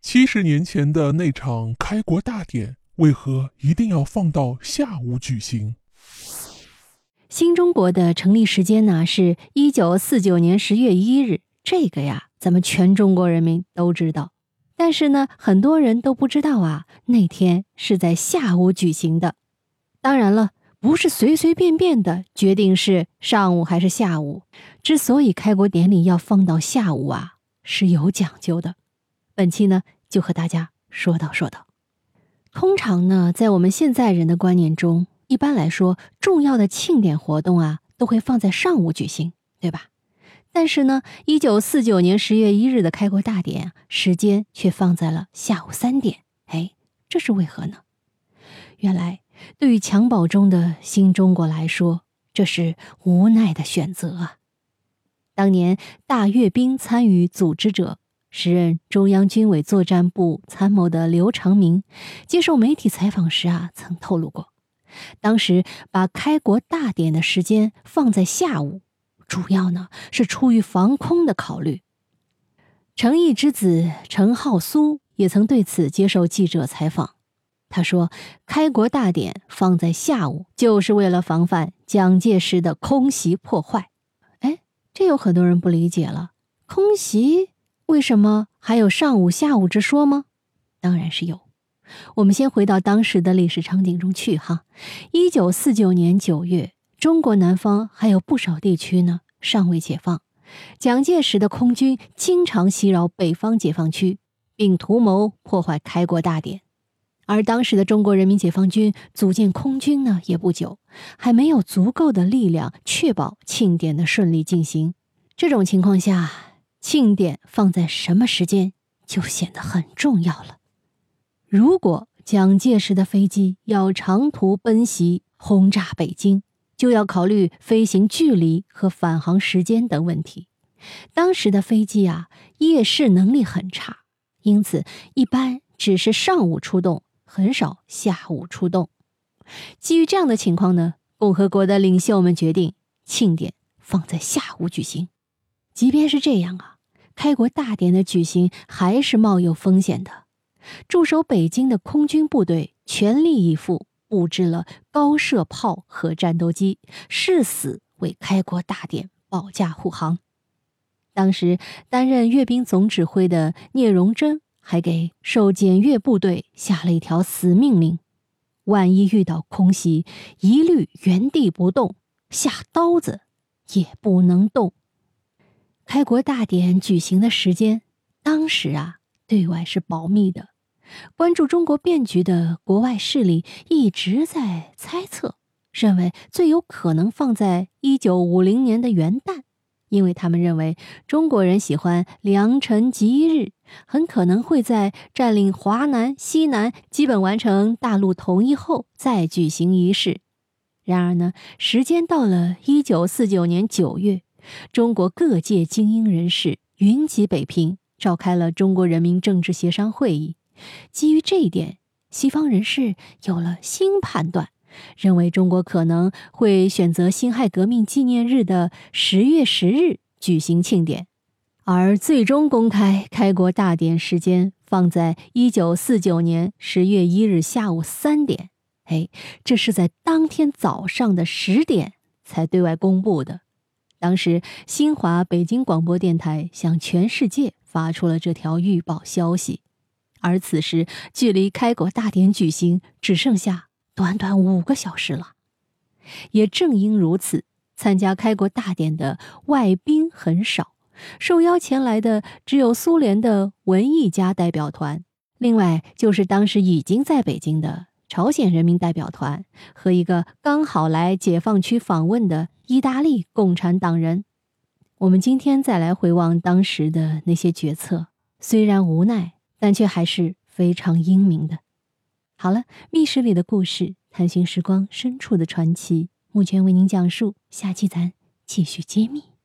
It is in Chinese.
七十年前的那场开国大典，为何一定要放到下午举行？新中国的成立时间呢，是一九四九年十月一日。这个呀，咱们全中国人民都知道。但是呢，很多人都不知道啊，那天是在下午举行的。当然了，不是随随便便的决定是上午还是下午。之所以开国典礼要放到下午啊，是有讲究的。本期呢，就和大家说道说道。通常呢，在我们现在人的观念中，一般来说，重要的庆典活动啊，都会放在上午举行，对吧？但是呢，一九四九年十月一日的开国大典时间却放在了下午三点。哎，这是为何呢？原来，对于襁褓中的新中国来说，这是无奈的选择啊。当年大阅兵参与组织者。时任中央军委作战部参谋的刘长明接受媒体采访时啊，曾透露过，当时把开国大典的时间放在下午，主要呢是出于防空的考虑。程毅之子程浩苏也曾对此接受记者采访，他说：“开国大典放在下午，就是为了防范蒋介石的空袭破坏。”哎，这有很多人不理解了，空袭。为什么还有上午、下午之说吗？当然是有。我们先回到当时的历史场景中去哈。一九四九年九月，中国南方还有不少地区呢尚未解放，蒋介石的空军经常袭扰北方解放区，并图谋破坏开国大典。而当时的中国人民解放军组建空军呢也不久，还没有足够的力量确保庆典的顺利进行。这种情况下。庆典放在什么时间就显得很重要了。如果蒋介石的飞机要长途奔袭轰炸北京，就要考虑飞行距离和返航时间等问题。当时的飞机啊，夜视能力很差，因此一般只是上午出动，很少下午出动。基于这样的情况呢，共和国的领袖们决定庆典放在下午举行。即便是这样啊，开国大典的举行还是冒有风险的。驻守北京的空军部队全力以赴，布置了高射炮和战斗机，誓死为开国大典保驾护航。当时担任阅兵总指挥的聂荣臻还给受检阅部队下了一条死命令：万一遇到空袭，一律原地不动，下刀子也不能动。开国大典举行的时间，当时啊，对外是保密的。关注中国变局的国外势力一直在猜测，认为最有可能放在一九五零年的元旦，因为他们认为中国人喜欢良辰吉日，很可能会在占领华南、西南，基本完成大陆统一后再举行仪式。然而呢，时间到了一九四九年九月。中国各界精英人士云集北平，召开了中国人民政治协商会议。基于这一点，西方人士有了新判断，认为中国可能会选择辛亥革命纪念日的十月十日举行庆典，而最终公开开国大典时间放在一九四九年十月一日下午三点。哎，这是在当天早上的十点才对外公布的。当时，新华北京广播电台向全世界发出了这条预报消息，而此时距离开国大典举行只剩下短短五个小时了。也正因如此，参加开国大典的外宾很少，受邀前来的只有苏联的文艺家代表团，另外就是当时已经在北京的。朝鲜人民代表团和一个刚好来解放区访问的意大利共产党人，我们今天再来回望当时的那些决策，虽然无奈，但却还是非常英明的。好了，密室里的故事，探寻时光深处的传奇，目前为您讲述，下期咱继续揭秘。